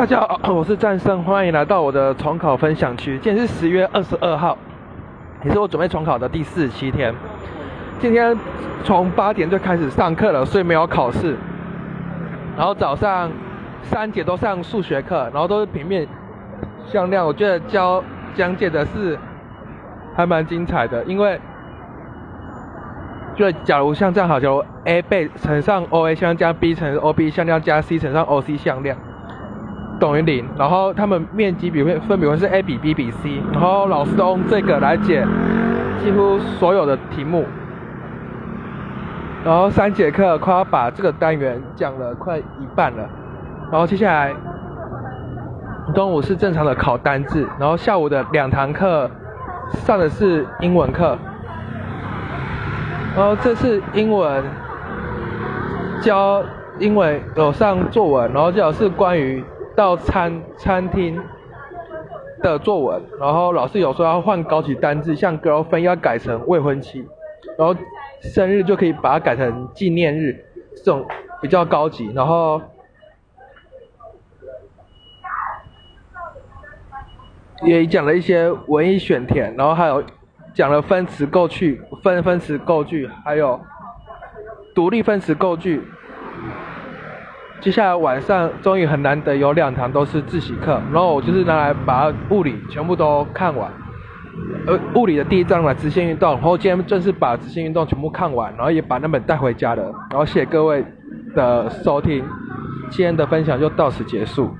大家好，我是战胜，欢迎来到我的重考分享区。今天是十月二十二号，也是我准备重考的第四十七天。今天从八点就开始上课了，所以没有考试。然后早上三节都上数学课，然后都是平面向量。我觉得教讲解的是还蛮精彩的，因为就假如像这样好，就 a 倍乘上 o a 向量加 b 乘 o b 向量加 c 乘上 o c 向量。等于零，然后它们面积比分分比会是 a 比 b 比 c，然后老师都用这个来解几乎所有的题目，然后三节课快要把这个单元讲了快一半了，然后接下来中午是正常的考单字，然后下午的两堂课上的是英文课，然后这次英文教英文有上作文，然后最好是关于。到餐餐厅的作文，然后老师有说要换高级单字，像 girlfriend 要改成未婚妻，然后生日就可以把它改成纪念日，这种比较高级。然后也讲了一些文艺选填，然后还有讲了分词构句、分分词构句，还有独立分词构句。接下来晚上终于很难得有两堂都是自习课，然后我就是拿来把物理全部都看完，呃，物理的第一章嘛，直线运动，然后今天正式把直线运动全部看完，然后也把那本带回家了，然后谢谢各位的收听，今天的分享就到此结束。